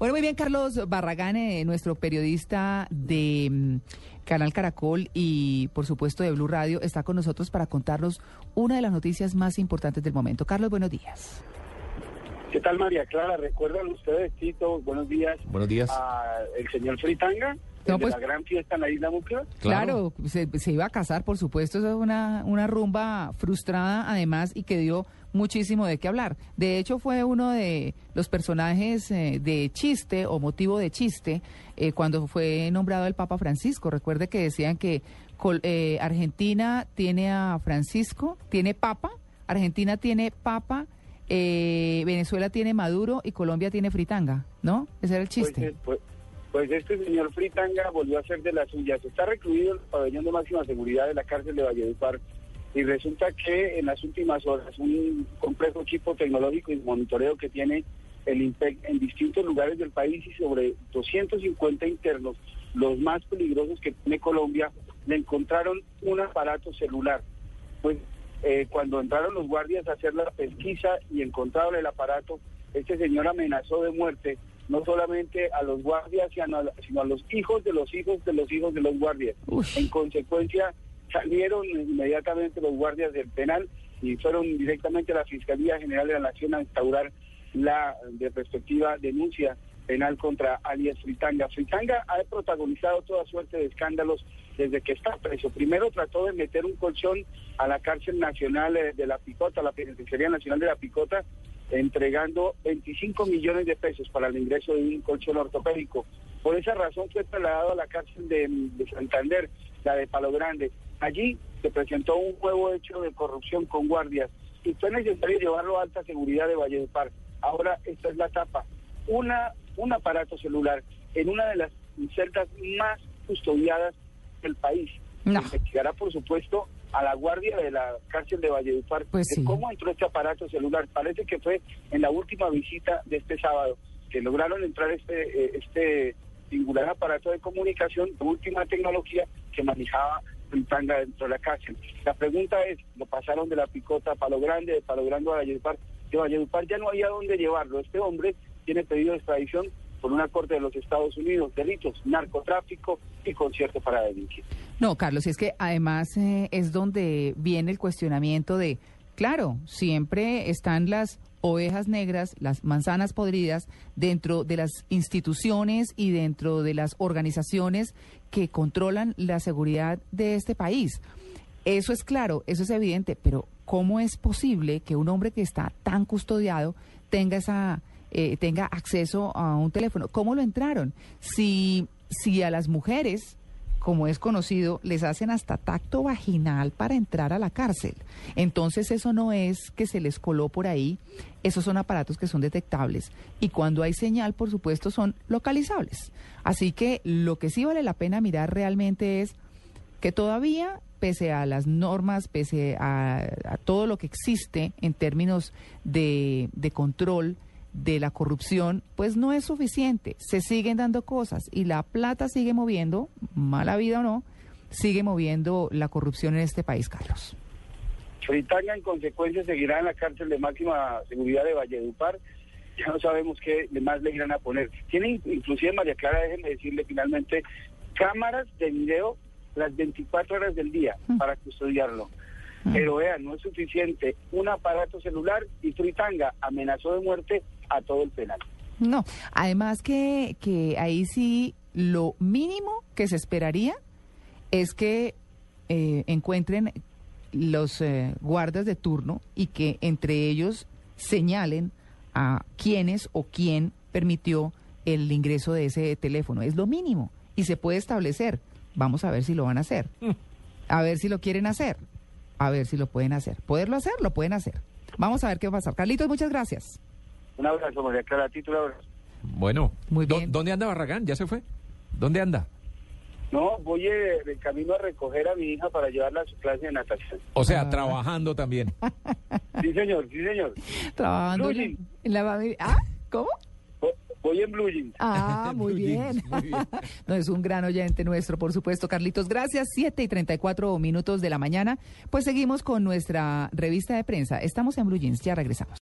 Bueno, muy bien, Carlos Barragán, eh, nuestro periodista de mm, Canal Caracol y, por supuesto, de Blue Radio, está con nosotros para contarnos una de las noticias más importantes del momento. Carlos, buenos días. ¿Qué tal, María Clara? ¿Recuerdan ustedes, Tito? Buenos días. Buenos días. A el señor Fritanga, No, el pues- de la gran fiesta en la isla. Claro, se, se iba a casar, por supuesto, eso es una, una rumba frustrada, además, y que dio muchísimo de qué hablar. De hecho, fue uno de los personajes eh, de chiste o motivo de chiste eh, cuando fue nombrado el Papa Francisco. Recuerde que decían que col- eh, Argentina tiene a Francisco, tiene Papa, Argentina tiene Papa, eh, Venezuela tiene Maduro y Colombia tiene Fritanga, ¿no? Ese era el chiste. pues, pues este señor Fritanga volvió a hacer de las suyas. Está recluido en el pabellón de máxima seguridad de la cárcel de Valledupar. Y resulta que en las últimas horas un complejo equipo tecnológico y monitoreo que tiene el INPEC en distintos lugares del país y sobre 250 internos, los más peligrosos que tiene Colombia, le encontraron un aparato celular. Pues eh, cuando entraron los guardias a hacer la pesquisa y encontraron el aparato, este señor amenazó de muerte no solamente a los guardias, sino a, sino a los hijos de los hijos de los hijos de los guardias. Uf. En consecuencia, salieron inmediatamente los guardias del penal y fueron directamente a la Fiscalía General de la Nación a instaurar la de respectiva denuncia penal contra alias Fritanga. Fritanga ha protagonizado toda suerte de escándalos desde que está preso. Primero trató de meter un colchón a la cárcel nacional eh, de la Picota, la Penitenciaría Nacional de la Picota, entregando 25 millones de pesos para el ingreso de un colchón ortopédico. Por esa razón fue trasladado a la cárcel de, de Santander, la de Palo Grande. Allí se presentó un nuevo hecho de corrupción con guardias y fue necesario llevarlo a alta seguridad de Valledupar. Ahora esta es la etapa. Una, un aparato celular en una de las celdas más custodiadas del país. No. Investigará, por supuesto, a la guardia de la cárcel de Valledupar Pues de sí. cómo entró este aparato celular. Parece que fue en la última visita de este sábado que lograron entrar este, eh, este singular aparato de comunicación de última tecnología que manejaba Fritanga dentro de la cárcel. La pregunta es, lo pasaron de la picota a Palo Grande, de Palo Grande a Valledupar, de Valledupar ya no había dónde llevarlo. Este hombre tiene pedido de extradición por una corte de los Estados Unidos, delitos, narcotráfico y concierto para delinquir. No, Carlos, es que además eh, es donde viene el cuestionamiento de, claro, siempre están las ovejas negras, las manzanas podridas dentro de las instituciones y dentro de las organizaciones que controlan la seguridad de este país. Eso es claro, eso es evidente, pero ¿cómo es posible que un hombre que está tan custodiado tenga esa eh, tenga acceso a un teléfono? ¿Cómo lo entraron? Si si a las mujeres como es conocido, les hacen hasta tacto vaginal para entrar a la cárcel. Entonces eso no es que se les coló por ahí, esos son aparatos que son detectables y cuando hay señal, por supuesto, son localizables. Así que lo que sí vale la pena mirar realmente es que todavía, pese a las normas, pese a, a todo lo que existe en términos de, de control, de la corrupción, pues no es suficiente. Se siguen dando cosas y la plata sigue moviendo, mala vida o no, sigue moviendo la corrupción en este país, Carlos. Fritanga, en consecuencia, seguirá en la cárcel de máxima seguridad de Valledupar. Ya no sabemos qué más le irán a poner. Tiene inclusive, María Clara, déjenme decirle finalmente, cámaras de video las 24 horas del día Mm. para custodiarlo. Mm. Pero vean, no es suficiente un aparato celular y Fritanga amenazó de muerte a todo el penal. No, además que, que ahí sí lo mínimo que se esperaría es que eh, encuentren los eh, guardas de turno y que entre ellos señalen a quiénes o quién permitió el ingreso de ese teléfono. Es lo mínimo y se puede establecer. Vamos a ver si lo van a hacer. A ver si lo quieren hacer. A ver si lo pueden hacer. ¿Poderlo hacer? Lo pueden hacer. Vamos a ver qué va a pasar. Carlitos, muchas gracias. Un abrazo, María Clara, a ti un abrazo. Bueno. Muy ¿Dó- bien. ¿Dónde anda Barragán? ¿Ya se fue? ¿Dónde anda? No, voy eh, de camino a recoger a mi hija para llevarla a su clase de natación. O sea, Ah. trabajando también. Sí, señor, sí, señor. Trabajando en, la familia. ¿Ah? ¿Cómo? Voy en Blue Jeans. Ah, muy Blue bien. Jeans, muy bien. no, es un gran oyente nuestro, por supuesto. Carlitos, gracias. 7 y 34 minutos de la mañana. Pues seguimos con nuestra revista de prensa. Estamos en Blue Jeans, ya regresamos.